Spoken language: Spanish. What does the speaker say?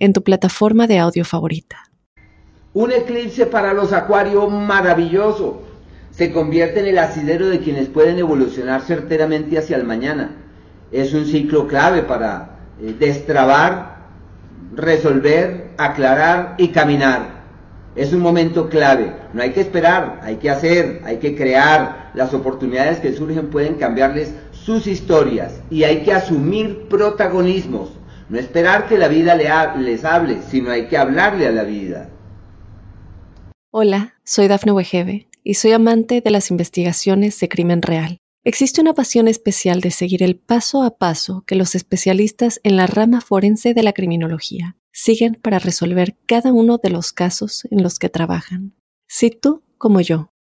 en tu plataforma de audio favorita. Un eclipse para los acuarios maravilloso. Se convierte en el asidero de quienes pueden evolucionar certeramente hacia el mañana. Es un ciclo clave para eh, destrabar, resolver, aclarar y caminar. Es un momento clave. No hay que esperar, hay que hacer, hay que crear. Las oportunidades que surgen pueden cambiarles sus historias y hay que asumir protagonismos no esperar que la vida les hable, sino hay que hablarle a la vida. Hola, soy Dafne Wegebe y soy amante de las investigaciones de crimen real. Existe una pasión especial de seguir el paso a paso que los especialistas en la rama forense de la criminología siguen para resolver cada uno de los casos en los que trabajan. Si tú, como yo,